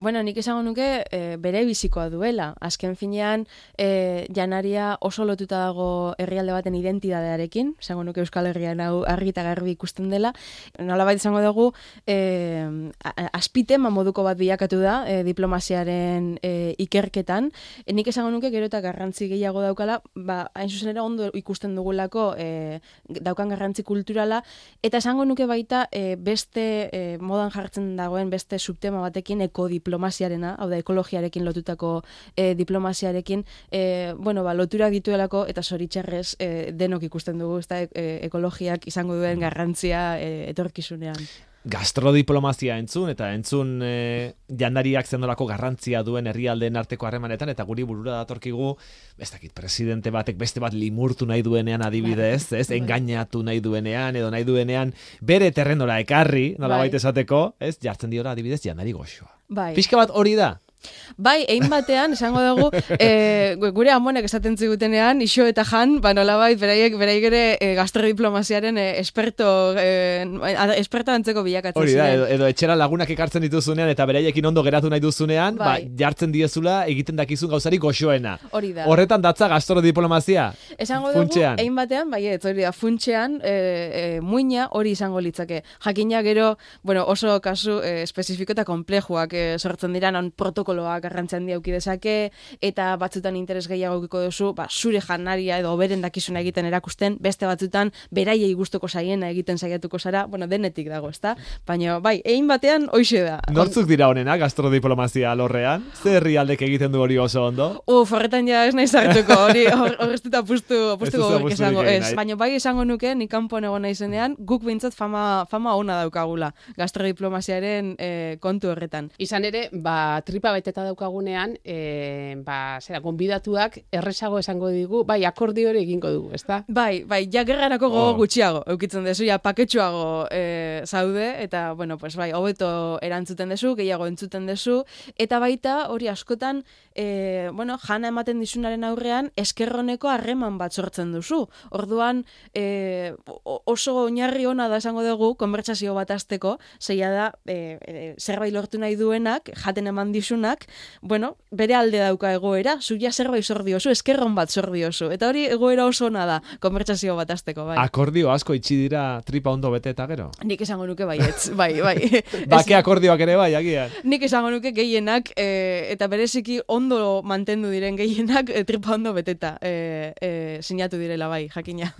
Bueno, nik esango nuke e, bere bizikoa duela. Azken finean, e, janaria oso lotuta dago herrialde baten identidadearekin, esango nuke Euskal Herrian hau argi garbi ikusten dela. Nola baita izango dugu, e, aspitema moduko bat bilakatu da e, diplomaziaren e, ikerketan. E, nik esango nuke gero eta garrantzi gehiago daukala, ba, hain zuzen ere ondo ikusten dugulako e, daukan garrantzi kulturala, eta esango nuke baita e, beste e, modan jartzen dagoen beste subtema batekin eko diplomaziarena, hau da ekologiarekin lotutako e, diplomaziarekin, e, bueno, ba, loturak dituelako eta zoritxarrez e, denok ikusten dugu, ezta e, ekologiak izango duen garrantzia e, etorkizunean gastrodiplomazia entzun eta entzun e, jandariak zendolako garrantzia duen herrialdeen arteko harremanetan eta guri burura datorkigu ez dakit presidente batek beste bat limurtu nahi duenean adibidez, bai. ez, engainatu nahi duenean edo nahi duenean bere terrenora ekarri, nola bai. esateko, ez, jartzen diora adibidez jandari goxoa. Bai. Pixka bat hori da, Bai, egin batean, esango dugu, e, gure amonek esaten zigutenean, iso eta jan, ba nola bai, beraiek, beraiek ere e, gastrodiplomaziaren e, esperto, e, esperto antzeko bilakatzen Hori da, edo, edo, etxera lagunak ekartzen dituzunean, eta beraiekin ondo geratu nahi duzunean, ba, bai. jartzen diezula egiten dakizun gauzari goxoena. Hori da. Horretan datza gastrodiplomazia? Esango dugu, egin batean, bai, ez hori da, funtxean, e, e, muina hori izango litzake. Jakina gero, bueno, oso kasu e, espezifiko eta komplejuak e, sortzen dira, non protokolo protokoloa garrantzia handia auki dezake eta batzutan interes gehiago ukiko duzu, ba zure janaria edo oberen dakizuna egiten erakusten, beste batzutan beraiei gustuko saiena egiten saiatuko zara, bueno, denetik dago, ezta? Baina bai, egin batean hoize da. Nortzuk dira honena gastrodiplomazia lorrean? Ze herrialdek egiten du hori oso ondo? Uf, horretan ja ez naiz hartuko, hori hor ez dut apustu, apustu esango, ez. Baina bai esango nuke, ni kanpoan egon naizenean, guk bintzat fama, fama ona daukagula gastrodiplomaziaren eh, kontu horretan. Izan ere, ba, tripa beteta daukagunean, e, ba, zera, gonbidatuak erresago esango digu, bai, akordio hori egingo dugu, ezta? Bai, bai, ja gerrarako gogo oh. gutxiago, eukitzen dezu, ja, paketsuago e, zaude, eta, bueno, pues, bai, hobeto erantzuten dezu, gehiago entzuten dezu, eta baita, hori askotan, e, bueno, jana ematen dizunaren aurrean, eskerroneko harreman bat sortzen duzu. Orduan, e, oso oinarri ona da esango dugu, konbertsazio bat azteko, zeia da, e, e, zerbait lortu nahi duenak, jaten eman dizuna, bueno, bere alde dauka egoera, zuia zerbait zor diozu, eskerron bat zor diozu. Eta hori egoera oso ona da, konbertsazio bat azteko, bai. Akordio asko itxi dira tripa ondo bete eta gero? Nik esango nuke bai, etz, bai, bai. Bake akordioak ere bai, agian. Nik esango nuke gehienak, e, eta bereziki ondo mantendu diren gehienak e, tripa ondo beteta e, e, sinatu direla bai, jakina.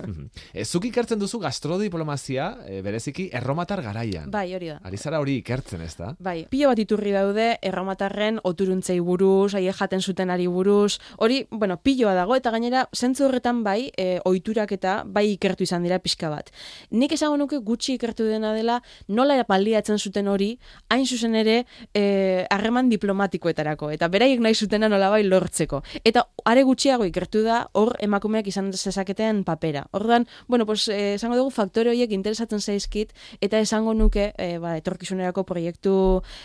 e, zuk ikertzen duzu gastrodiplomazia, e, bereziki erromatar garaian. Bai, hori da. Arizara hori ikertzen ez da? Bai, pilo bat iturri daude erromatarren oturuntzei buruz, aie jaten zuten ari buruz, hori, bueno, piloa dago, eta gainera, zentzu horretan bai, e, oiturak eta bai ikertu izan dira pixka bat. Nik esango nuke gutxi ikertu dena dela, nola baliatzen zuten hori, hain zuzen ere, e, harreman diplomatikoetarako, eta beraiek nahi zutena nola bai lortzeko. Eta are gutxiago ikertu da, hor emakumeak izan zezaketen papera. Orduan, bueno, pues, e, esango dugu faktore horiek interesatzen zaizkit, eta esango nuke, e, ba, etorkizunerako proiektu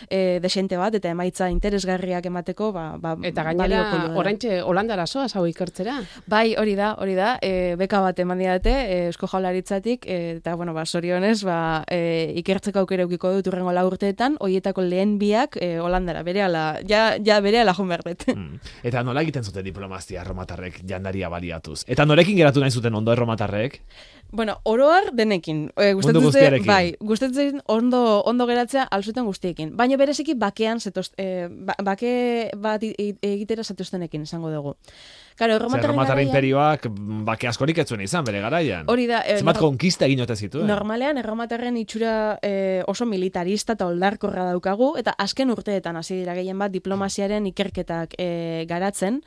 e, desente bat, eta emaitza interes interesgarriak emateko, ba, ba, eta gainera oraintxe Holandara soa hau ikertzera. Bai, hori da, hori da. E, beka bat eman diate e, Eusko Jaurlaritzatik e, eta bueno, ba sorionez, ba e, ikertzeko aukera ukiko dut urrengo la urteetan, hoietako lehen biak e, Holandara berehala, ja ja berehala jo berdet. Mm. Eta nola egiten zuten diplomazia erromatarrek jandaria baliatuz? Eta norekin geratu nahi zuten ondo erromatarrek? Bueno, oroar denekin. E, gustatzen bai, gustatzen ondo ondo geratzea alzuten guztiekin. Baina bereziki bakean zetoz, e, ba, bake bat egitera zatoztenekin esango dugu. Claro, Erromatar imperioak bake askorik ez izan bere garaian. Hori da. Eh, Zenbat konkista egin ote zitu. Normalean, erromatarren itxura eh, oso militarista eta oldarkorra daukagu, eta azken urteetan hasi dira gehien bat diplomaziaren ikerketak eh, garatzen.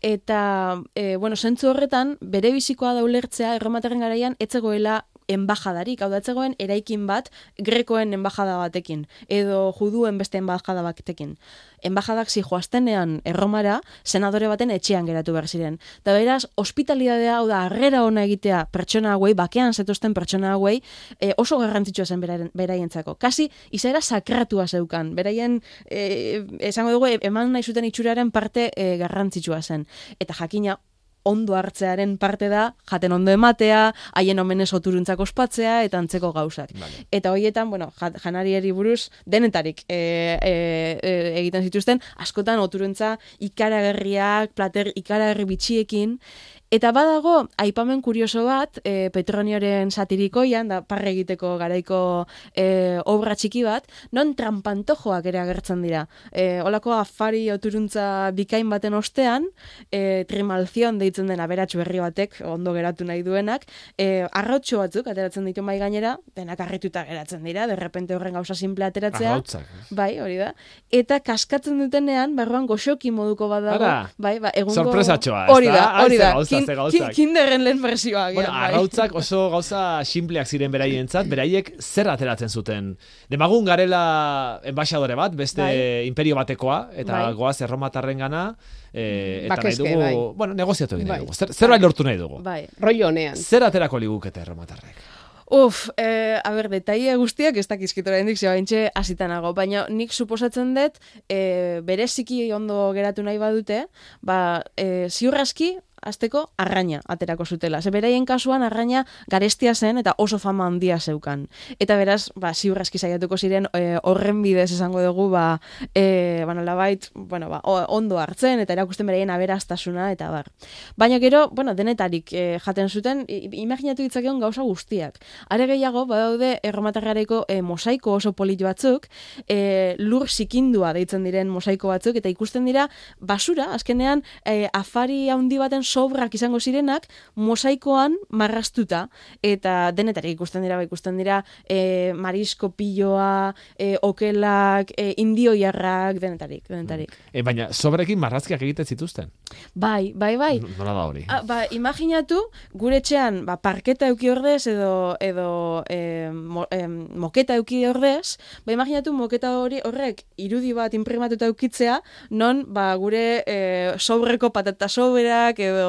Eta, eh, bueno, zentzu horretan, bere bizikoa da ulertzea, erromatarren garaian, etzegoela embajadarik, hau datzegoen eraikin bat grekoen embajada batekin, edo juduen beste embajada batekin embajadak zi joaztenean erromara, senadore baten etxean geratu behar ziren. Da beraz, hospitalidadea, hau da, arrera ona egitea pertsona hauei, bakean zetuzten pertsona hauei, e, oso garrantzitsua zen beraientzako. Kasi, izaera sakratua zeukan. Beraien, e, esango dugu, eman nahi zuten itxuraren parte e, garrantzitsua zen. Eta jakina, ondo hartzearen parte da, jaten ondo ematea, haien omenez oturuntzak ospatzea, eta antzeko gauzak. Vale. Eta horietan, bueno, ja- janariari buruz, denetarik e, e, e, egiten zituzten, askotan oturuntza ikaragarriak, plater ikaragarri bitxiekin, Eta badago, aipamen kurioso bat, e, Petronioren satirikoian, da parre egiteko garaiko e, obra txiki bat, non trampantojoak ere agertzen dira. E, olako afari oturuntza bikain baten ostean, e, trimalzion deitzen den aberatsu berri batek, ondo geratu nahi duenak, e, arrautxo batzuk ateratzen ditu mai gainera, denak harrituta geratzen dira, derrepente horren gauza simple ateratzea. Arrautzak. Bai, hori da. Eta kaskatzen dutenean, barruan goxoki moduko bat dago. Ara, bai, ba, egungo... sorpresatxoa, Hori da? da, Ai, hori da. Ze gauzak. kin- kinderren lehen versioa. Bueno, bai. arrautzak oso gauza sinpleak ziren beraientzat, beraiek zer ateratzen zuten. Demagun garela enbaixadore bat, beste Bai. imperio batekoa, eta Bai. goaz erromatarren gana, e, eta Bakezke, nahi dugu, bai. bueno, negoziatu egin Bai. dugu. Zer, zerbait lortu nahi dugu. Bai. Rollo honean. Zer aterako ligukete erromatarrek? Uf, eh, a ber, detaile guztiak ez dakizkitora hendik zeba hasitanago, baina nik suposatzen dut, eh, bereziki ondo geratu nahi badute, ba, eh, ziurraski, azteko arraina aterako zutela. Ze beraien kasuan arraina garestia zen eta oso fama handia zeukan. Eta beraz, ba, ziurraski saiatuko ziren eh, horren bidez esango dugu, ba, eh, ba, nolabait, bueno, ba, ondo hartzen eta erakusten beraien aberastasuna eta bar. Baina gero, bueno, denetarik eh, jaten zuten, imaginatu ditzakeon gauza guztiak. Are gehiago, badaude erromatarrareko e, mosaiko oso polit batzuk, e, lur zikindua deitzen diren mosaiko batzuk, eta ikusten dira basura, azkenean e, afari handi baten sobrak izango zirenak, mosaikoan marrastuta, eta denetarik ikusten dira, ba, ikusten dira e, marisko pilloa, e, okelak, e, indioiarrak, denetarik, denetarik. E, baina, sobrekin marrazkiak egiten zituzten. Bai, bai, bai. Nola da hori? Ah, ba, imaginatu, gure etxean, ba, parketa euki ordez, edo, edo e, mo, em, moketa euki ordez, ba, imaginatu moketa hori horrek irudi bat imprimatuta eukitzea, non, ba, gure e, sobreko patata soberak, edo,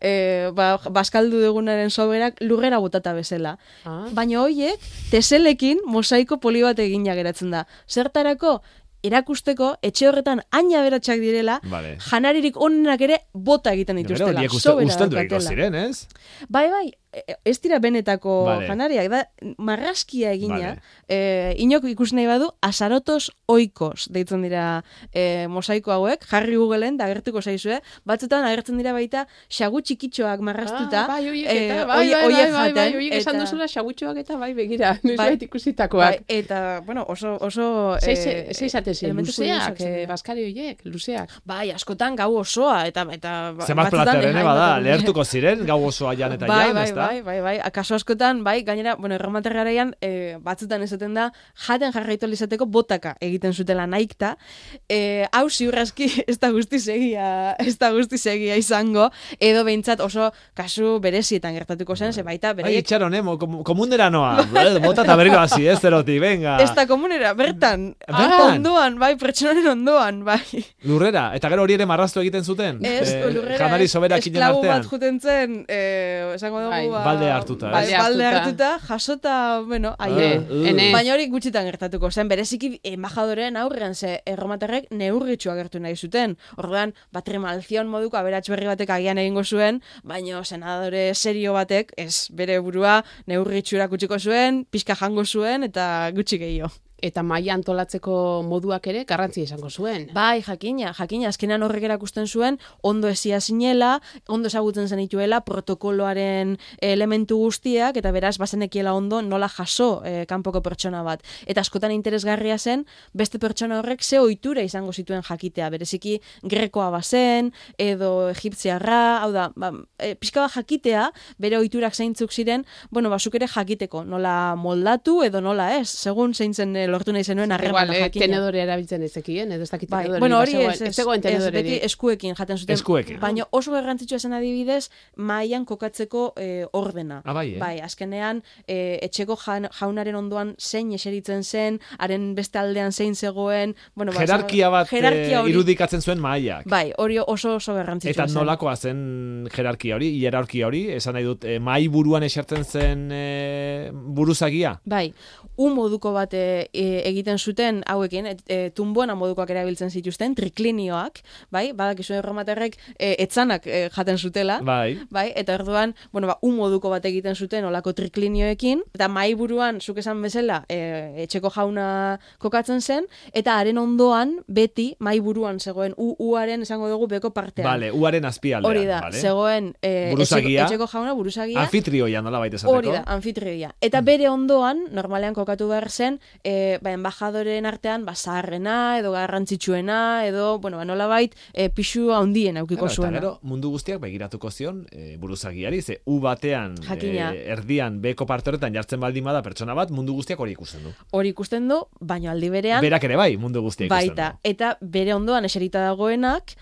e, ba, baskaldu dugunaren soberak lurrera botata bezala. Ah. Baina hoiek, teselekin mosaiko poli bat egina geratzen da. Zertarako, erakusteko, etxe horretan aina beratxak direla, Vale. janaririk onenak ere bota egiten Gero, dituztela. horiek uste, daukatela. ziren, ez? Bai, bai, ez dira benetako Vale. janariak, da marraskia egina, Vale. e, inok ikusi nahi badu, asarotos oikos deitzen dira e, mosaiko hauek, jarri Googleen da agertuko zaizue, batzutan agertzen dira baita xagu txikitxoak marrastuta, Ah, bai, oiek eh, eta, bai, bai, horiek bai, bai, bai, oiek esan duzula xagutxoak eta bai, begira, Bai. ikusitakoak. bai, eta, bueno, oso, oso... Zei eh, zen, elementu luzeak, eh, baskari horiek, luzeak. Bai, askotan gau osoa, eta... eta ba- Zenbat batzutan, plater, ene, eh, bada, lehertuko ziren, gau osoa jan eta bai, jan, bai, ez da? Bai, bai, bai, akaso askotan, bai, gainera, bueno, erromater garaian, e, batzutan esaten da, jaten jarraitu izateko botaka egiten zutela naikta, e, hau ziurraski ez da guzti segia, ez da guzti segia izango, edo behintzat oso kasu berezietan gertatuko zen, ze baita, Bai, beraiek itxaron, eh, mo- kom- komunera noa. Eh, Bota eta berriko hasi, ez, zerotik, venga. Ez da komunera, bertan, Bertan? ondoan, bai, pertsonaren ondoan, bai. Lurrera, eta gero hori ere marraztu egiten zuten. Ez, Eh, lurrera, janari soberak inen esklabu artean. bat juten zen, eh, esango dugu, Bai. Ba, Balde hartuta, ez? balde Balde hartuta, jasota, bueno, Ah, aie. uh. ene. Baina hori gutxitan gertatuko zen, bereziki embajadoreen aurrean ze erromaterrek neurritxu agertu nahi zuten. Orduan, batrimalzion moduko aberatx berri batek agian egingo zuen, baina senadore serio batek, ez bere burua neurritxu erakutsiko zuen, pixka jango zuen, eta gutxi gehiago. Eta maila antolatzeko moduak ere garrantzia izango zuen. Bai, jakina, jakina, azkenan horrek erakusten zuen, ondo esia zinela, ondo ezagutzen zenituela, protokoloaren elementu guztiak, eta beraz, bazenekiela ondo nola jaso eh, kanpoko pertsona bat. Eta askotan interesgarria zen, beste pertsona horrek ze ohitura izango zituen jakitea, bereziki grekoa bazen, edo egipziarra, hau da, ba, e, pixka bat jakitea, bere ohiturak zeintzuk ziren, bueno, basuk ere jakiteko, nola moldatu edo nola ez, segun zein zen eh, lortu nahi zenuen Igual, harremana eh, tenedore erabiltzen ezekien, edo ez dakit Bai, tenedore. bueno, hori ez, ez, ez, beti eskuekin jaten zuten. Eskuekin. Baina oso garrantzitsua zen adibidez, mailan kokatzeko eh, ordena. Ah, bai, eh? Bai, azkenean, eh, etxeko jan- jaunaren ondoan zein eseritzen zen, haren beste aldean zein zegoen, bueno, ba, Jerarkia bat jerarkia eh, hori- irudikatzen zuen mahaiak. Bai, hori oso oso garrantzitsua Eta zen. nolakoa zen jerarkia hori, hierarkia hori, esan nahi dut, eh, mahai buruan esertzen zen eh, buruzagia? Bai, un moduko bat e, e, egiten zuten hauekin, et, e, tunbuena modukoak erabiltzen zituzten, triklinioak, bai, badakizu erromaterrek e, etzanak e, jaten zutela, Bai. bai, eta orduan, bueno, ba, un moduko bat egiten zuten olako triklinioekin, eta mai buruan, zuk esan bezala, e, etxeko jauna kokatzen zen, eta haren ondoan, beti, mai buruan zegoen, u, uaren esango dugu beko partean. Vale, uaren azpialdean. Hori da, vale? zegoen e, etxeko, etxeko jauna, buruzagia, Anfitrioia nola baita. Hori da, anfitrioia. Eta bere ondoan, normalean kokatu behar zen, e, ba, embajadoren artean, ba, zaharrena, edo garrantzitsuena, edo, bueno, ba, nolabait, e, pixu handien aukiko Claro, eta zuena. gero, mundu guztiak begiratuko zion e, buruzagiari, ze u batean, Jakina. e, erdian, beko parte horretan jartzen baldin bada pertsona bat, mundu guztiak hori ikusten du. Hori ikusten du, baina aldi berean, Berak ere bai, mundu guztiak ikusten baita. du. Eta bere ondoan eserita dagoenak,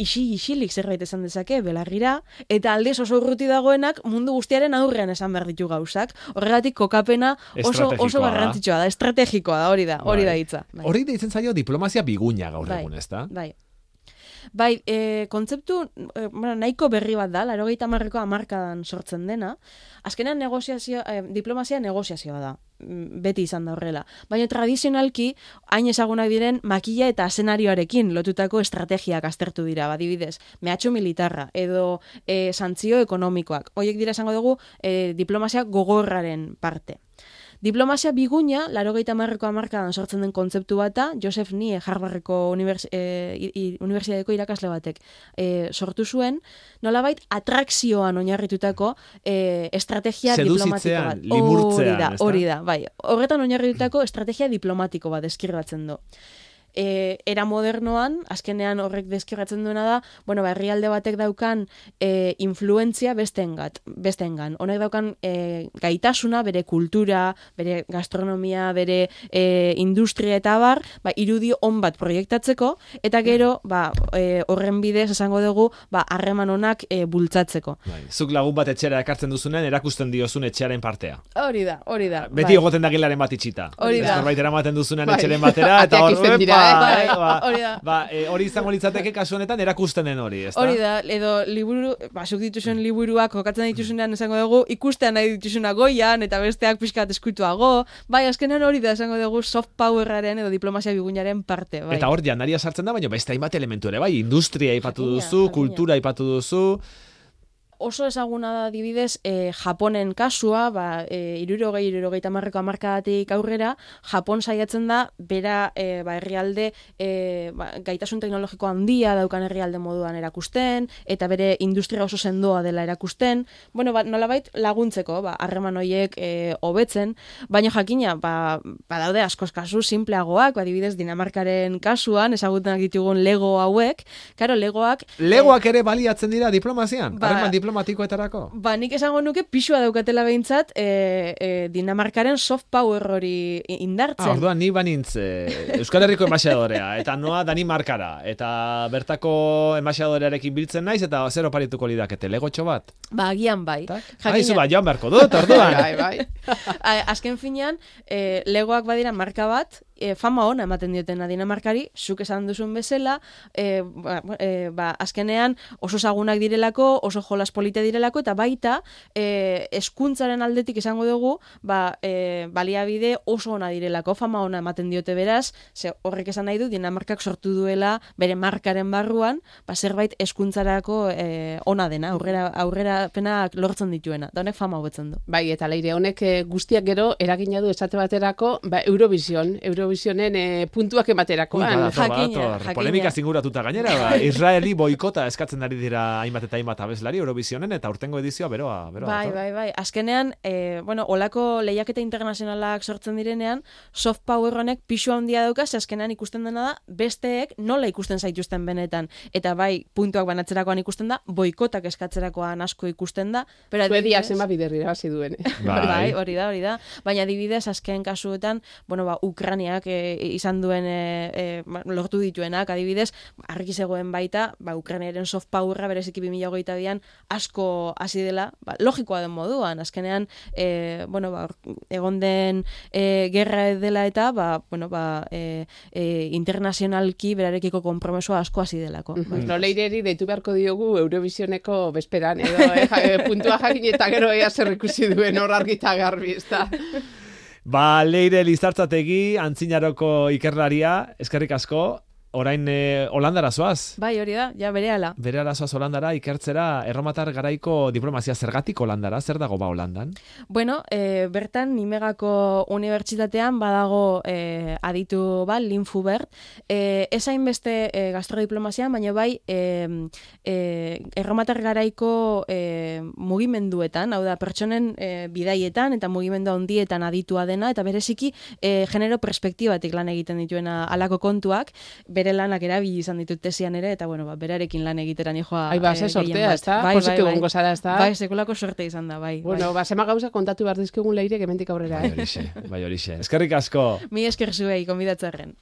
isi isilik zerbait esan dezake, belargira, eta aldez oso urruti dagoenak mundu guztiaren aurrean esan behar ditu gauzak. Horregatik kokapena oso, oso da. garrantzitsua da, estrategikoa da, hori da, hori Bai. da hitza. Bai. Hori deitzen zaio diplomazia biguña gaur Bai, egun, ezta? Bai. Bai, e, kontzeptu e, nahiko berri bat da, larogeita marreko amarkadan sortzen dena. Azkenean negoziazio, e, diplomazia negoziazioa da, mm, beti izan da horrela. Baina tradizionalki, hain ezagunak diren makila eta asenarioarekin lotutako estrategiak aztertu dira, badibidez, mehatxo militarra edo e, santzio ekonomikoak. Hoiek dira esango dugu e, diplomazia gogorraren parte. Diplomazia biguña, larogeita marreko amarkadan sortzen den kontzeptu bata, Joseph Nie, Harvardeko univers, e, i- irakasle batek e, sortu zuen, nolabait atrakzioan oinarritutako e, estrategia diplomatiko bat. hori da, hori da, bai. Horretan oinarritutako estrategia diplomatiko bat deskribatzen du. E, era modernoan, azkenean horrek deskribatzen duena da, bueno, ba, herrialde batek daukan e, influentzia besteengat, besteengan. Honek daukan e, gaitasuna, bere kultura, bere gastronomia, bere e, industria eta bar, ba, irudi on bat proiektatzeko, eta gero, ba, e, horren bidez esango dugu, ba, harreman onak e, bultzatzeko. Bai. Zuk lagun bat etxera ekartzen duzunean, erakusten diozun etxearen partea. Hori da, hori da. Beti bai. egoten da gilaren bat itxita. Hori da. Zerbait eramaten duzunean Bai. etxeren batera, eta hor, eh, ba, Hori da. ba, e, hori izango litzateke kasu honetan erakusten den hori, ezta? Hori da, edo liburu, ba, zuk dituzuen liburuak kokatzen dituzunean esango dugu, ikustean nahi dituzuna goian, eta besteak pixkat eskutuago, bai, azkenean hori da esango dugu soft powerraren edo diplomazia biguñaren parte, bai. Eta hor janaria sartzen da, baina beste hainbat elementu ere, bai, industria Jakina, duzu, jakina. kultura aipatu duzu, oso ezaguna da dibidez e, Japonen kasua, ba, e, irurogei, irurogei tamarreko amarkadatik aurrera, Japon saiatzen da, bera e, ba, herrialde e, ba, gaitasun teknologiko handia daukan herrialde moduan erakusten, eta bere industria oso sendoa dela erakusten, bueno, ba, nolabait laguntzeko, ba, harreman hoiek e, hobetzen, baina jakina, ba, ba daude askoz kasu simpleagoak, ba, adibidez Dinamarkaren kasuan, ezagutenak ditugun Lego hauek, karo, Legoak legoak ere baliatzen dira diplomazian, Ba- harreman diplomatikoetarako. Ba, nik esango nuke pixua daukatela behintzat e, e, Dinamarkaren soft power hori Ah, indartzen. orduan ni banintz eh, Euskal Herriko emaxadorea, eta noa Danimarkara, eta bertako emaxadorearekin biltzen naiz, eta zer oparituko lidakete, legotxo bat? Ba, agian bai. Jakina- Aizu ba, joan beharko dut, orduan. Bai, bai. Azken finean, e, legoak badira marka bat, e, fama ona ematen diotena Dinamarkari, zuk esan duzun bezala, e, ba, e, ba, azkenean oso zagunak direlako, oso jolas polite direlako, eta baita, e, eskuntzaren aldetik esango dugu, ba, e, baliabide oso ona direlako, fama ona ematen diote beraz, ze horrek esan nahi du, Dinamarkak sortu duela bere markaren barruan, ba, zerbait eskuntzarako e, ona dena, aurrera, aurrera penak lortzen dituena, da honek fama hobetzen du. Bai, eta leire honek eh, guztiak gero eragina du esate baterako, ba, Eurovision, Eurovisionen eh, puntuak ematerakoan. Jakina, jakina. Polemika zinguratuta gainera, ba, Israeli boikota eskatzen ari dira hainbat eta hainbat abeslari Eurovisionen, eta urtengo edizioa beroa, beroa. Bai, bai, bai. Azkenean, e, bueno, olako lehiaketa internazionalak sortzen direnean, soft power honek pixu handia dauka, azkenean ikusten dena da, besteek nola ikusten zaituzten benetan. Eta bai, puntuak banatzerakoan ikusten da, boikotak eskatzerakoan asko ikusten da. Pero Suediak adibidez- zenbat bider irabazi duen. eh? Bai. Bai, hori da, hori da. Baina adibidez azken kasuetan, bueno, ba, Ukraniak e, izan duen e, e, lortu dituenak, adibidez, argi zegoen baita, ba, Ukraniaren soft powerra bereziki 2022an asko hasi dela, ba, logikoa den moduan, azkenean, e, bueno, ba, egon den e, gerra dela eta, ba, bueno, ba, e, e, internazionalki berarekiko konpromesoa asko hasi delako. Bai. No leireri deitu beharko diogu Eurovisioneko besperan, edo eh, eh, puntua jakin eta gero ea zer ikusi duen hor argita garbi, ez da. Ba, leire lizartzategi, antzinaroko ikerlaria, eskerrik asko, orain eh, Holandara zoaz. Bai, hori da, ja bere ala. Bere arazoaz Holandara ikertzera erromatar garaiko diplomazia zergatik Holandara, zer dago ba Holandan? Bueno, e, bertan Nimegako unibertsitatean badago e, aditu ba, Linfubert. E, esain beste e, gastrodiplomazian, baina bai e, e, erromatar garaiko e, mugimenduetan, hau da, pertsonen e, bidaietan eta mugimendu handietan aditua dena, eta bereziki e, genero perspektibatik lan egiten dituena alako kontuak, bere lanak erabili izan ditut tesian ere, eta bueno, ba, berarekin lan egiteran joa. Ai, ba, ze eh, gehien sortea, ez da? Bai, Pozik bai, bai. zara, ez da? Bai, sekulako sorte izan da, bai. Bueno, ba, zema gauza kontatu behar dizkigun leire, hemendik aurrera, Bai eh? horixe, bai horixe. Eskerrik asko. bai. Mi esker zuei, konbidatzarren.